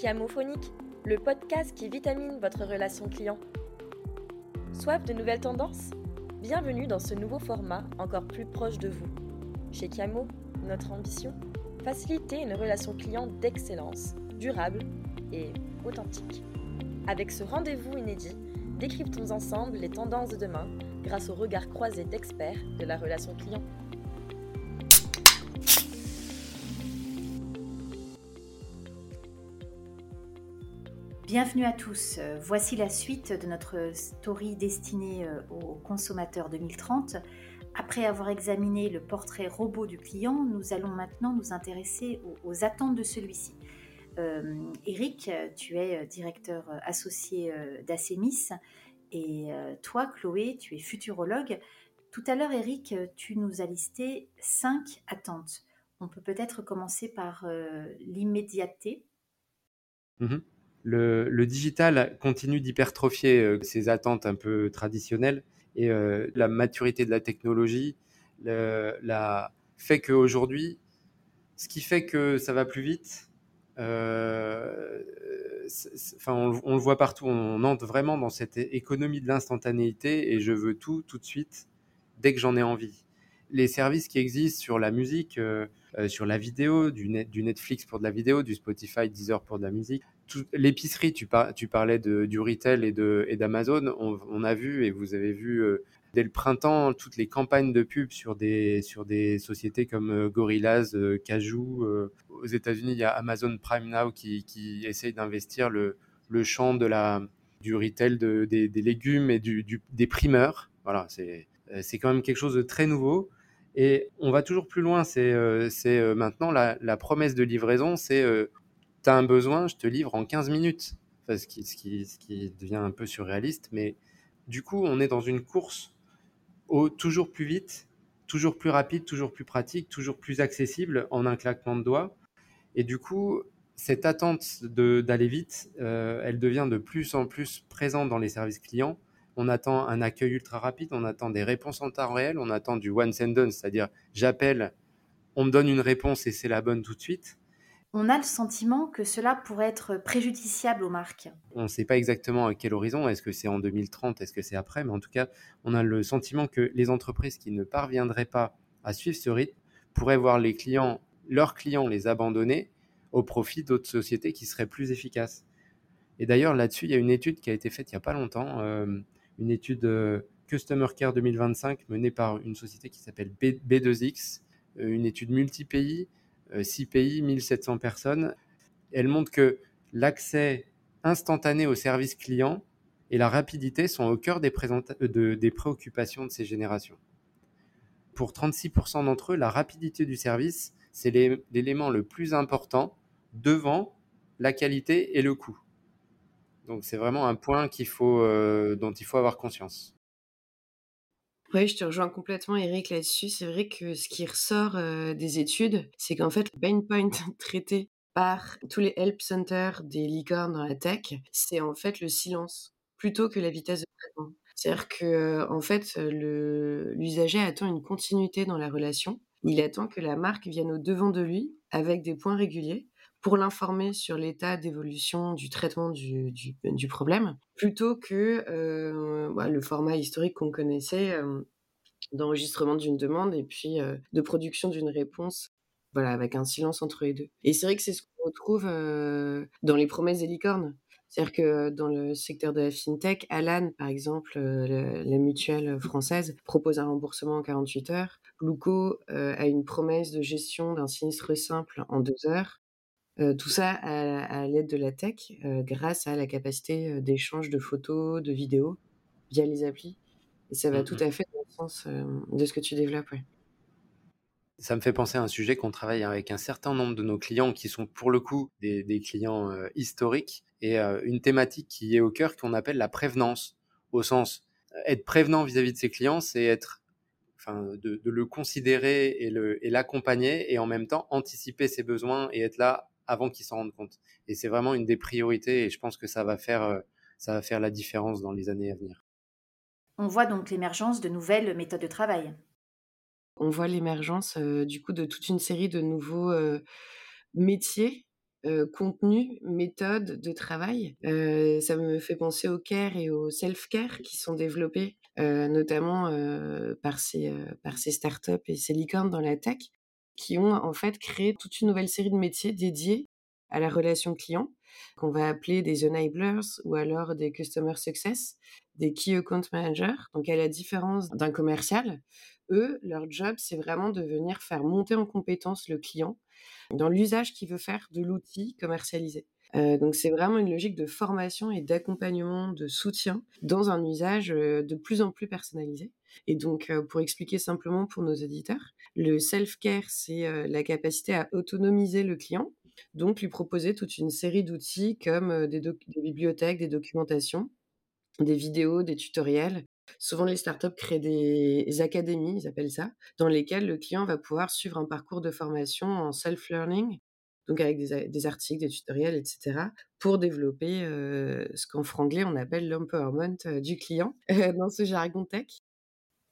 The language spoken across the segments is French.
Chiamophonique, le podcast qui vitamine votre relation client. Soif de nouvelles tendances? Bienvenue dans ce nouveau format encore plus proche de vous. Chez Chiamo, notre ambition Faciliter une relation client d'excellence, durable et authentique. Avec ce rendez-vous inédit, décryptons ensemble les tendances de demain grâce au regard croisé d'experts de la relation client. Bienvenue à tous. Voici la suite de notre story destinée euh, aux consommateurs 2030. Après avoir examiné le portrait robot du client, nous allons maintenant nous intéresser aux, attentes de celui-ci. Euh, Eric, tu es directeur associé euh, d'Acemis et toi, Chloé, tu es futurologue. Tout à l'heure, Eric, tu nous as listé cinq attentes. On peut peut-être commencer par l'immédiateté. Mm-hmm le, digital continue d'hypertrophier euh, ses attentes un peu traditionnelles et euh, la maturité de la technologie la, fait qu'aujourd'hui, ce qui fait que ça va plus vite, euh, on, le voit partout, on entre vraiment dans cette économie de l'instantanéité et je veux tout tout de suite dès que j'en ai envie. Les services qui existent sur la musique, sur la vidéo, du, net, du Netflix pour de la vidéo, du Spotify, Deezer pour de la musique, l'épicerie, tu, parlais de, du retail et d'Amazon, on, a vu et vous avez vu euh, dès le printemps toutes les campagnes de pub sur des, sociétés comme euh, Gorillaz, euh, Cajou. aux États-Unis, il y a Amazon Prime Now qui, essaye d'investir le, champ du retail de, des, légumes et des primeurs. Voilà, c'est quand même quelque chose de très nouveau. Et on va toujours plus loin. C'est maintenant la, promesse de livraison, c'est tu as un besoin, je te livre en 15 minutes. ce, qui, ce, qui, devient un peu surréaliste. Mais du coup, on est dans une course au toujours plus vite, toujours plus rapide, toujours plus pratique, toujours plus accessible en un claquement de doigts. Et du coup, cette attente d'aller vite, euh, elle devient de plus en plus présente dans les services clients. On attend un accueil ultra rapide, on attend des réponses en temps réel, on attend du one and done, c'est-à-dire j'appelle, on me donne une réponse et c'est la bonne tout de suite on a le sentiment que cela pourrait être préjudiciable aux marques. On ne sait pas exactement à quel horizon, est-ce que c'est en 2030, est-ce que c'est après, mais en tout cas, on a le sentiment que les entreprises qui ne parviendraient pas à suivre ce rythme pourraient voir les clients, leurs clients les abandonner au profit d'autres sociétés qui seraient plus efficaces. Et d'ailleurs, là-dessus, il y a une étude qui a été faite il n'y a pas longtemps, euh, une étude euh, Customer Care 2025 menée par une société qui s'appelle B2X, euh, une étude multi-pays 6 euh, pays, 1700 personnes. Elle montre que l'accès instantané aux services clients et la rapidité sont au cœur des préoccupations de ces générations. Pour 36% d'entre eux, la rapidité du service, c'est l'élément le plus important devant la qualité et le coût. Donc c'est vraiment un point qu'il faut, euh, dont il faut avoir conscience. Oui, je te rejoins complètement, Eric, là-dessus. C'est vrai que ce qui ressort euh, des études, c'est qu'en fait, le pain point traité par tous les help centers des licornes dans la tech, c'est en fait le silence plutôt que la vitesse de traitement. C'est-à-dire que, euh, en fait, l'usager attend une continuité dans la relation. Il attend que la marque vienne au devant de lui avec des points réguliers pour l'informer sur l'état d'évolution du traitement du, du, problème, plutôt que euh, bah, le format historique qu'on connaissait euh, d'enregistrement d'une demande et puis euh, de production d'une réponse, voilà, avec un silence entre les deux. Et c'est vrai que c'est ce qu'on retrouve dans les promesses des licornes. C'est-à-dire que dans le secteur de la fintech, Alan, par exemple, la mutuelle française, propose un remboursement en 48 heures. Luco a une promesse de gestion d'un sinistre simple en deux heures. Euh, tout ça à, l'aide de la tech, euh, grâce à la capacité euh, d'échange de photos, de vidéos via les applis. Et ça va mmh tout à fait dans le sens de ce que tu développes. Ça me fait penser à un sujet qu'on travaille avec un certain nombre de nos clients qui sont pour le coup des, clients historiques et une thématique qui est au cœur qu'on appelle la prévenance. Au sens, être prévenant vis-à-vis de ses clients, c'est être Enfin, de, le considérer et l'accompagner et en même temps anticiper ses besoins et être là avant qu'ils s'en rendent compte. Et c'est vraiment une des priorités et je pense que ça va faire, euh, ça va faire la différence dans les années à venir. On voit donc l'émergence de nouvelles méthodes de travail. On voit l'émergence euh, du coup de toute une série de nouveaux euh, métiers contenu, méthode de travail. ça me fait penser au care et au self-care qui sont développés notamment par, ces, par ces startups et ces licornes dans la tech qui ont en fait créé toute une nouvelle série de métiers dédiés à la relation client qu'on va appeler des enablers ou alors des customer success, des key account managers. Donc à la différence d'un commercial, eux, leur job, c'est vraiment de venir faire monter en compétence le client dans l'usage qu'il veut faire de l'outil commercialisé. Euh, donc c'est vraiment une logique de formation et d'accompagnement, de soutien dans un usage euh, de plus en plus personnalisé. Et donc pour expliquer simplement pour nos auditeurs, le self-care, c'est la capacité à autonomiser le client, donc lui proposer toute une série d'outils comme des bibliothèques, des documentations, des vidéos, des tutoriels Souvent, les startups créent des académies, ils appellent ça, dans lesquelles le client va pouvoir suivre un parcours de formation en self-learning, donc avec des, articles, des tutoriels, etc., pour développer ce qu'en franglais on appelle l'empowerment du client dans ce jargon tech.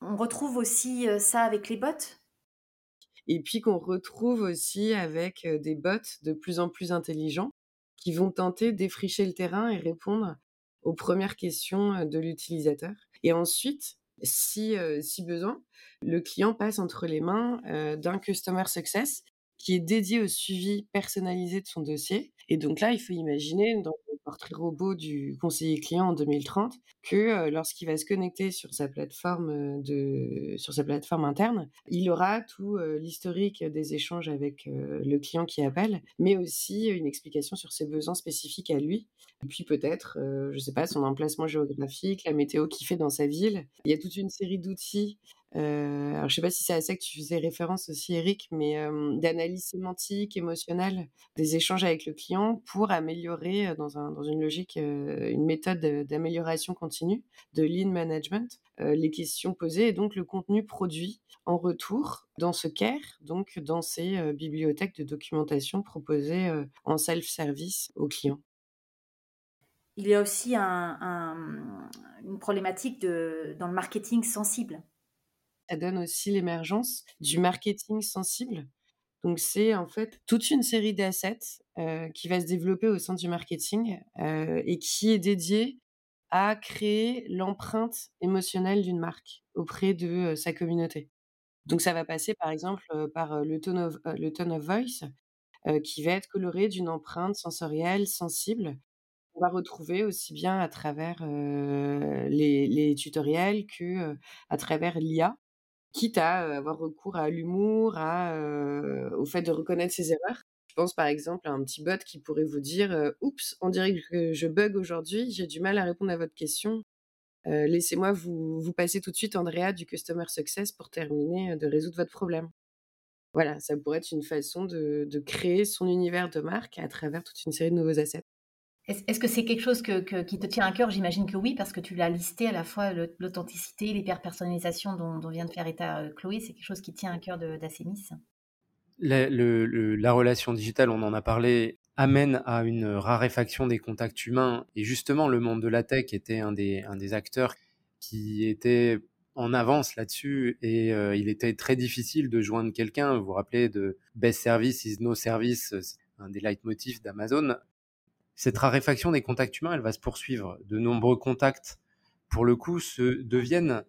On retrouve aussi ça avec les bots Et puis qu'on retrouve aussi avec des bots de plus en plus intelligents qui vont tenter d'effricher le terrain et répondre aux premières questions de l'utilisateur. Et ensuite, si, si besoin, le client passe entre les mains d'un Customer Success qui est dédié au suivi personnalisé de son dossier. Et donc là, il faut imaginer portrait robot du conseiller client en 2030 que lorsqu'il va se connecter sur sa plateforme de sur sa plateforme interne, il aura tout l'historique des échanges avec le client qui appelle, mais aussi une explication sur ses besoins spécifiques à lui. Et puis peut-être, je sais pas, son emplacement géographique, la météo qu'il fait dans sa ville. Il y a toute une série d'outils euh, alors, je sais pas si c'est à ça que tu faisais référence aussi, Eric, mais d'analyse sémantique, émotionnelle, des échanges avec le client pour améliorer dans, un, dans une logique, une méthode d'amélioration continue, de lean management, les questions posées et donc le contenu produit en retour dans ce care, donc dans ces bibliothèques de documentation proposées en self-service aux clients. Il y a aussi un, une problématique de, dans le marketing sensible ça donne aussi l'émergence du marketing sensible. Donc c'est en fait toute une série d'assets euh, qui va se développer au sein du marketing euh, et qui est dédié à créer l'empreinte émotionnelle d'une marque auprès de euh, sa communauté. Donc ça va passer par exemple par le tone of, le tone of voice qui va être coloré d'une empreinte sensorielle sensible. On va retrouver aussi bien à travers les, les, tutoriels que à travers l'IA quitte à avoir recours à l'humour, au fait de reconnaître ses erreurs. Je pense par exemple à un petit bot qui pourrait vous dire Oups, on dirait que je bug aujourd'hui, j'ai du mal à répondre à votre question. Laissez-moi vous, vous passer tout de suite Andrea du Customer Success pour terminer de résoudre votre problème. Voilà, ça pourrait être une façon de, de créer son univers de marque à travers toute une série de nouveaux assets. Est-ce que c'est quelque chose qui te tient à cœur? J'imagine que oui, parce que tu l'as listé à la fois l'authenticité, l'hyper-personnalisation dont, vient de faire état euh, Chloé, c'est quelque chose qui tient à cœur d'Assemis la, la relation digitale, on en a parlé, amène à une raréfaction des contacts humains. Et justement, le monde de la tech était un des, un des acteurs qui était en avance là-dessus et euh, il était très difficile de joindre quelqu'un. Vous vous rappelez de Best Service is No Service, un des leitmotifs d'Amazon cette raréfaction des contacts humains, elle va se poursuivre. De nombreux contacts, pour le coup, se deviennent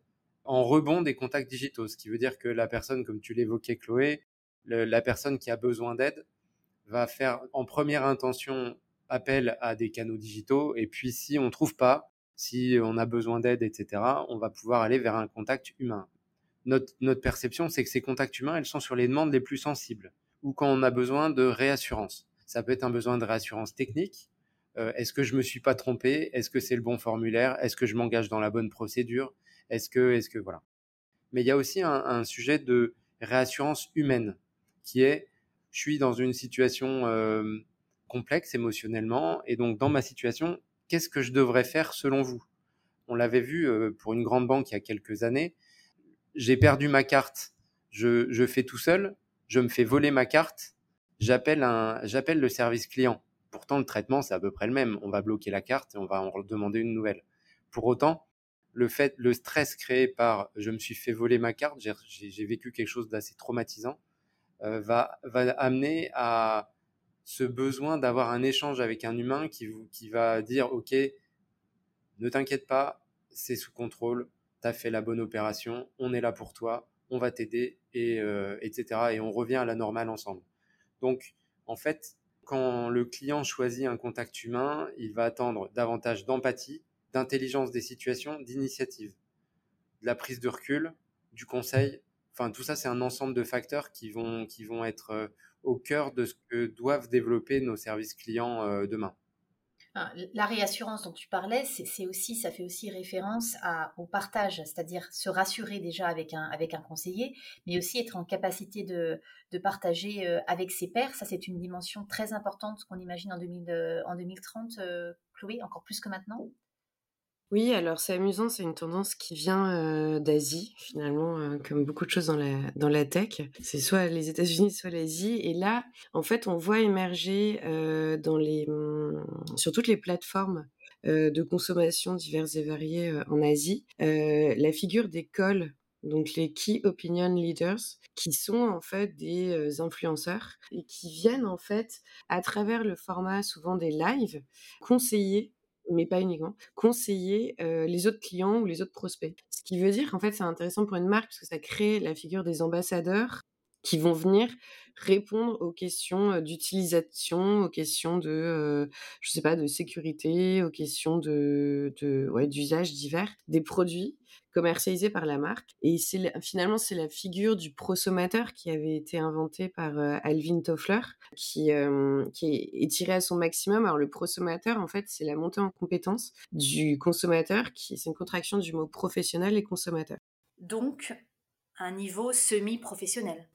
en rebond des contacts digitaux, ce qui veut dire que la personne, comme tu l'évoquais, Chloé, la personne qui a besoin d'aide va faire en première intention appel à des canaux digitaux, et puis si on ne trouve pas, si on a besoin d'aide, etc., on va pouvoir aller vers un contact humain. Notre, notre perception, c'est que ces contacts humains, elles sont sur les demandes les plus sensibles, ou quand on a besoin de réassurance. Ça peut être un besoin de réassurance technique, euh, est-ce que je me suis pas trompé? Est-ce que c'est le bon formulaire? Est-ce que je m'engage dans la bonne procédure? Est-ce que, est-ce que voilà. Mais il y a aussi un, sujet de réassurance humaine qui est, je suis dans une situation euh, complexe émotionnellement et donc dans ma situation, qu'est-ce que je devrais faire selon vous? On l'avait vu euh, pour une grande banque il y a quelques années. J'ai perdu ma carte, je, je fais tout seul, je me fais voler ma carte, j'appelle un, j'appelle le service client Pourtant, le traitement, c'est à peu près le même. On va bloquer la carte et on va en demander une nouvelle. Pour autant, le fait, le stress créé par je me suis fait voler ma carte, j'ai vécu quelque chose d'assez traumatisant, euh, va, amener à ce besoin d'avoir un échange avec un humain qui, va dire, OK, ne t'inquiète pas, c'est sous contrôle, tu as fait la bonne opération, on est là pour toi, on va t'aider, et, euh, etc. Et on revient à la normale ensemble. Donc, en fait, quand le client choisit un contact humain, il va attendre davantage d'empathie, d'intelligence des situations, d'initiative, de la prise de recul, du conseil. Enfin, tout ça, c'est un ensemble de facteurs qui vont, qui vont être euh, au cœur de ce que doivent développer nos services clients euh, demain. La réassurance dont tu parlais, c'est aussi, ça fait aussi référence au partage, c'est-à-dire se rassurer déjà avec un, conseiller, mais aussi être en capacité de, partager euh, avec ses pairs. Ça, c'est une dimension très importante qu'on imagine en, 2000, en 2030, Chloé, encore plus que maintenant. Oui, alors c'est amusant, c'est une tendance qui vient d'Asie, finalement, comme beaucoup de choses dans la, dans la tech. C'est soit les États-Unis, soit l'Asie. Et là, en fait, on voit émerger les, mmh, sur toutes les plateformes de consommation diverses et variées en Asie, la figure des calls, donc les Key Opinion Leaders, qui sont en fait des influenceurs et qui viennent en fait, à travers le format souvent des lives, conseiller mais pas uniquement, conseiller les autres clients ou les autres prospects. Ce qui veut dire qu'en fait, c'est intéressant pour une marque parce que ça crée la figure des ambassadeurs qui vont venir répondre aux questions d'utilisation, aux questions de, je sais pas, de sécurité, aux questions de, ouais, d'usage divers des produits commercialisé par la marque. Et c'est finalement, c'est la figure du prosommateur qui avait été inventée par euh, Alvin Toffler, qui, euh, qui est tiré à son maximum. Alors, le prosommateur, en fait, c'est la montée en compétence du consommateur, qui c'est une contraction du mot professionnel et consommateur. Donc, un niveau semi-professionnel.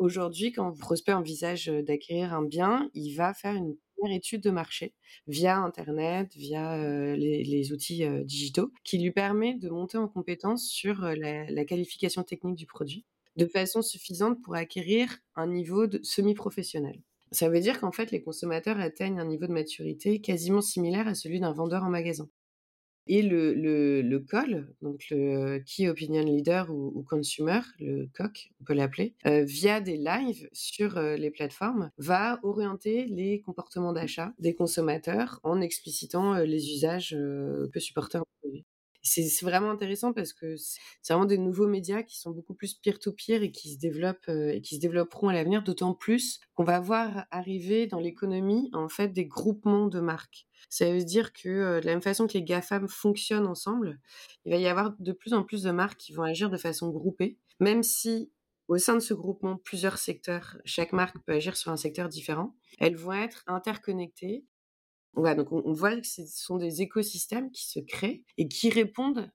Aujourd'hui, quand un prospect envisage d'acquérir un bien, il va faire une étude de marché via Internet, via les, outils digitaux, qui lui permet de monter en compétence sur la, qualification technique du produit de façon suffisante pour acquérir un niveau de semi-professionnel. Ça veut dire qu'en fait, les consommateurs atteignent un niveau de maturité quasiment similaire à celui d'un vendeur en magasin. Et le, le, le call, donc le Key Opinion Leader ou, Consumer, le COC, on peut l'appeler, euh, via des lives sur euh, les plateformes, va orienter les comportements d'achat des consommateurs en explicitant euh, les usages que supporter un produit. C'est vraiment intéressant parce que c'est vraiment des nouveaux médias qui sont beaucoup plus peer-to-peer et qui se développent et qui se développeront à l'avenir, d'autant plus qu'on va voir arriver dans l'économie en fait des groupements de marques. Ça veut dire que de la même façon que les GAFAM fonctionnent ensemble, il va y avoir de plus en plus de marques qui vont agir de façon groupée, même si au sein de ce groupement, plusieurs secteurs, chaque marque peut agir sur un secteur différent, elles vont être interconnectées. Voilà, donc on, voit que ce sont des écosystèmes qui se créent et qui répondent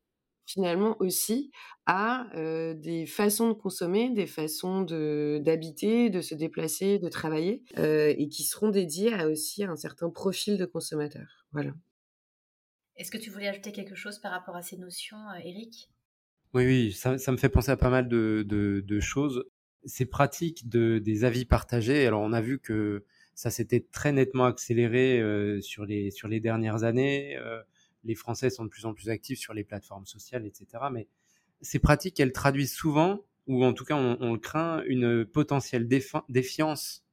finalement aussi à des façons de consommer, des façons d'habiter, de, se déplacer, de travailler, et qui seront dédiées à aussi à un certain profil de consommateur. Voilà. Est-ce que tu voulais ajouter quelque chose par rapport à ces notions, Eric? Oui, oui, ça, me fait penser à pas mal de, choses. Ces pratiques de, des avis partagés, alors on a vu que ça s'était très nettement accéléré sur, les, sur les dernières années les Français sont de plus en plus actifs sur les plateformes sociales, etc. Mais ces pratiques, elles traduisent souvent, ou en tout cas on, le craint, une potentielle défiance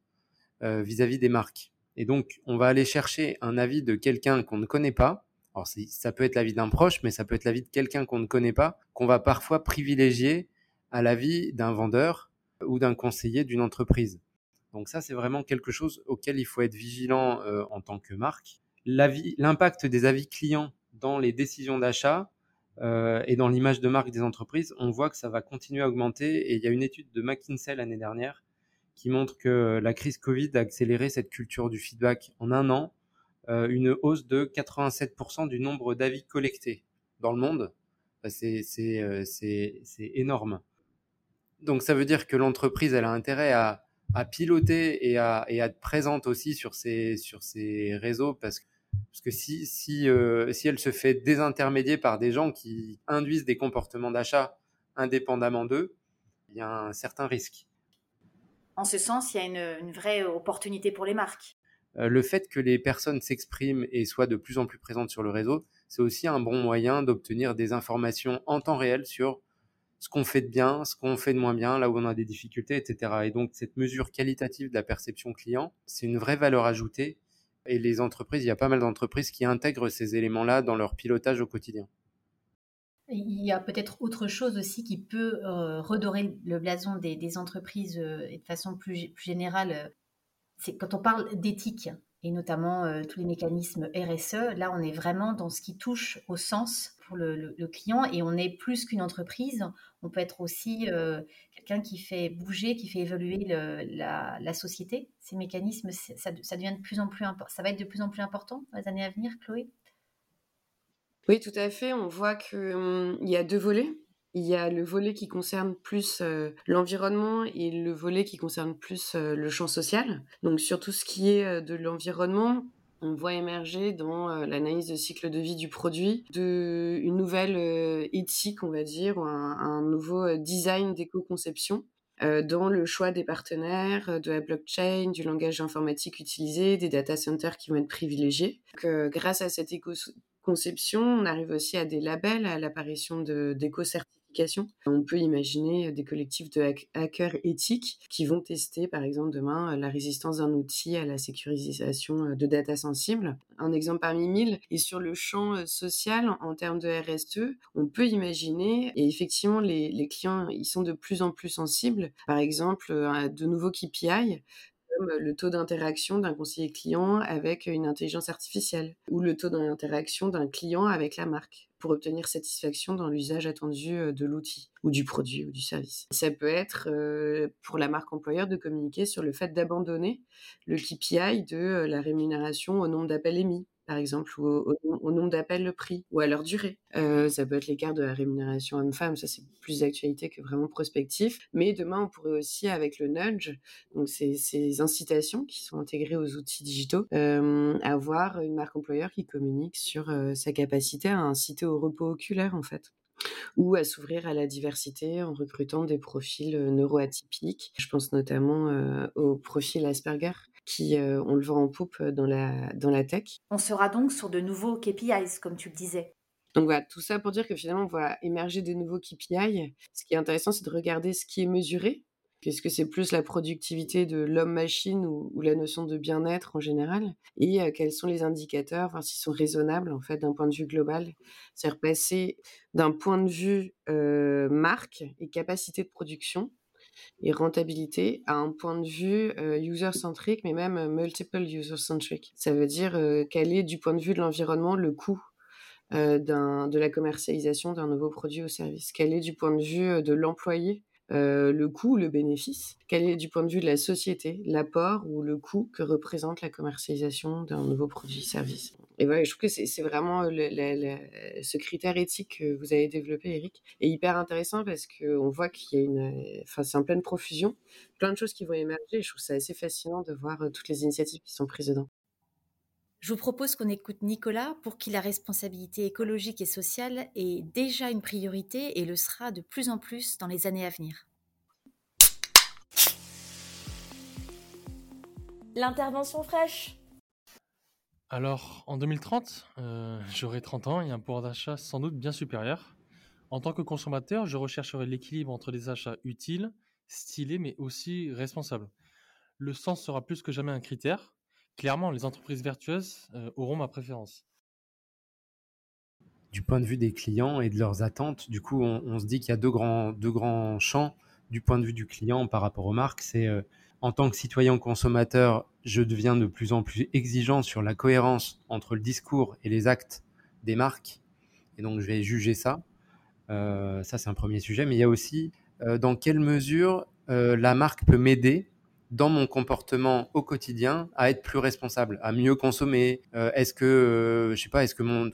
euh, vis-à-vis des marques. Et donc, on va aller chercher un avis de quelqu'un qu'on ne connaît pas. Alors, ça peut être l'avis d'un proche, mais ça peut être l'avis de quelqu'un qu'on ne connaît pas, qu'on va parfois privilégier à l'avis d'un vendeur ou d'un conseiller d'une entreprise. Donc ça, c'est vraiment quelque chose auquel il faut être vigilant euh, en tant que marque. L'impact des avis clients dans les décisions d'achat euh, et dans l'image de marque des entreprises, on voit que ça va continuer à augmenter. Et il y a une étude de McKinsey l'année dernière qui montre que la crise Covid a accéléré cette culture du feedback en un an, euh, une hausse de 87% du nombre d'avis collectés dans le monde. C'est énorme. Donc ça veut dire que l'entreprise elle a intérêt à, à piloter et à, et à, être présente aussi sur ces, sur ces réseaux parce que parce que si, si, euh, si elle se fait désintermédier par des gens qui induisent des comportements d'achat indépendamment d'eux, il y a un certain risque. En ce sens, il y a une, une vraie opportunité pour les marques. Euh, le fait que les personnes s'expriment et soient de plus en plus présentes sur le réseau, c'est aussi un bon moyen d'obtenir des informations en temps réel sur ce qu'on fait de bien, ce qu'on fait de moins bien, là où on a des difficultés, etc. Et donc cette mesure qualitative de la perception client, c'est une vraie valeur ajoutée. Et les entreprises, il y a pas mal d'entreprises qui intègrent ces éléments-là dans leur pilotage au quotidien. Il y a peut-être autre chose aussi qui peut euh, redorer le blason des, entreprises euh, et de façon plus, plus générale. C'est quand on parle d'éthique et notamment euh, tous les mécanismes RSE, là on est vraiment dans ce qui touche au sens pour le, client et on est plus qu'une entreprise, on peut être aussi quelqu'un qui fait bouger, qui fait évoluer la, société. Ces mécanismes, ça, ça, devient de plus en plus ça va être de plus en plus important dans les années à venir, Chloé? Oui, tout à fait. On voit qu'il hum, y a deux volets. Il y a le volet qui concerne plus euh, l'environnement et le volet qui concerne plus euh, le champ social. Donc sur tout ce qui est euh, de l'environnement, on voit émerger dans l'analyse de cycle de vie du produit de, une nouvelle éthique, on va dire, ou un, nouveau design d'éco-conception dans le choix des partenaires, de la blockchain, du langage informatique utilisé, des data centers qui vont être privilégiés. grâce à cette éco conception, on arrive aussi à des labels, à l'apparition On peut imaginer des collectifs de hackers éthiques qui vont tester, par exemple, demain, la résistance d'un outil à la sécurisation de data sensibles. Un exemple parmi mille. Et sur le champ social, en termes de RSE, on peut imaginer, et effectivement, les, clients, ils sont de plus en plus sensibles, par exemple, de nouveaux KPI le taux d'interaction d'un conseiller client avec une intelligence artificielle ou le taux d'interaction d'un client avec la marque pour obtenir satisfaction dans l'usage attendu euh, de l'outil ou du produit ou du service. Ça peut être euh, pour la marque employeur de communiquer sur le fait d'abandonner le KPI de euh, la rémunération au nombre d'appels émis par exemple, ou au, nombre d'appels le prix, ou à leur durée. Euh, ça peut être l'écart de la rémunération homme-femme, ça c'est plus d'actualité que vraiment prospectif. Mais demain, on pourrait aussi, avec le nudge, donc ces, ces incitations qui sont intégrées aux outils digitaux, euh, avoir une marque employeur qui communique sur euh, sa capacité à inciter au repos oculaire, en fait ou à s'ouvrir à la diversité en recrutant des profils neuroatypiques. Je pense notamment au profil Asperger, qui euh, ont le vent en poupe euh, dans la, dans la tech. On sera donc sur de nouveaux KPIs, comme tu le disais. Donc voilà, tout ça pour dire que finalement, on va émerger de nouveaux KPI. Ce qui est intéressant, c'est de regarder ce qui est mesuré. Est-ce que c'est plus la productivité de l'homme-machine ou, la notion de bien-être en général? Et euh, quels sont les indicateurs, voir s'ils sont raisonnables en fait d'un point de vue global? C'est-à-dire passer d'un point de vue marque et capacité de production et rentabilité à un point de vue euh, user-centric, mais même euh, multiple user-centric. Ça veut dire euh, quel est, du point de vue de l'environnement, le coût de la commercialisation d'un nouveau produit ou service? Quel est, du point de vue de l'employé, le coût le bénéfice? Quel est, du point de vue de la société, l'apport ou le coût que représente la commercialisation d'un nouveau produit ou service? Et voilà, je trouve que c'est vraiment ce critère éthique que vous avez développé, Eric, est hyper intéressant parce qu'on voit qu'il y a une. Enfin, c'est en pleine profusion, plein de choses qui vont émerger. Et je trouve ça assez fascinant de voir toutes les initiatives qui sont prises dedans. Je vous propose qu'on écoute Nicolas pour qui la responsabilité écologique et sociale est déjà une priorité et le sera de plus en plus dans les années à venir. L'intervention fraîche alors, en 2030, euh, j'aurai 30 ans et un pouvoir d'achat sans doute bien supérieur. En tant que consommateur, je rechercherai l'équilibre entre des achats utiles, stylés, mais aussi responsables. Le sens sera plus que jamais un critère. Clairement, les entreprises vertueuses euh, auront ma préférence. Du point de vue des clients et de leurs attentes, du coup, on, se dit qu'il y a deux grands, champs du point de vue du client par rapport aux marques. C'est euh, en tant que citoyen consommateur, je deviens de plus en plus exigeant sur la cohérence entre le discours et les actes des marques. Et donc, je vais juger ça. Euh, ça, c'est un premier sujet. Mais il y a aussi euh, dans quelle mesure euh, la marque peut m'aider dans mon comportement au quotidien à être plus responsable, à mieux consommer. est-ce que, je sais pas, est-ce que mon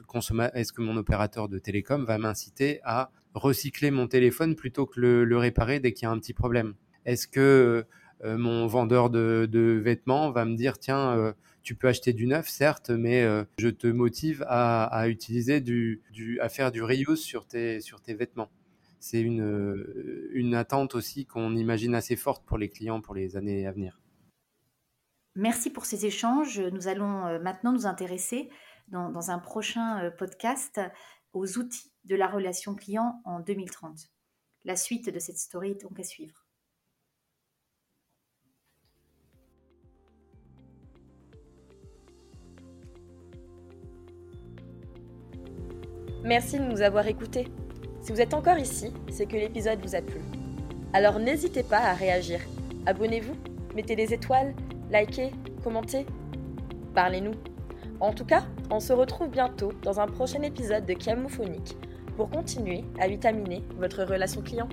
est-ce que mon opérateur de télécom va m'inciter à recycler mon téléphone plutôt que le, le réparer dès qu'il y a un petit problème? Est-ce que mon vendeur de, vêtements va me dire tiens, euh, tu peux acheter du neuf, certes, mais euh, je te motive à, utiliser du, à faire du reuse sur tes, vêtements. C'est une, une attente aussi qu'on imagine assez forte pour les clients pour les années à venir. Merci pour ces échanges. Nous allons maintenant nous intéresser dans, dans un prochain podcast aux outils de la relation client en 2030. La suite de cette story est donc à suivre. Merci de nous avoir écoutés. Si vous êtes encore ici, c'est que l'épisode vous a plu. Alors n'hésitez pas à réagir. Abonnez-vous, mettez des étoiles, likez, commentez. Parlez-nous. En tout cas, on se retrouve bientôt dans un prochain épisode de Camophonique pour continuer à vitaminer votre relation client.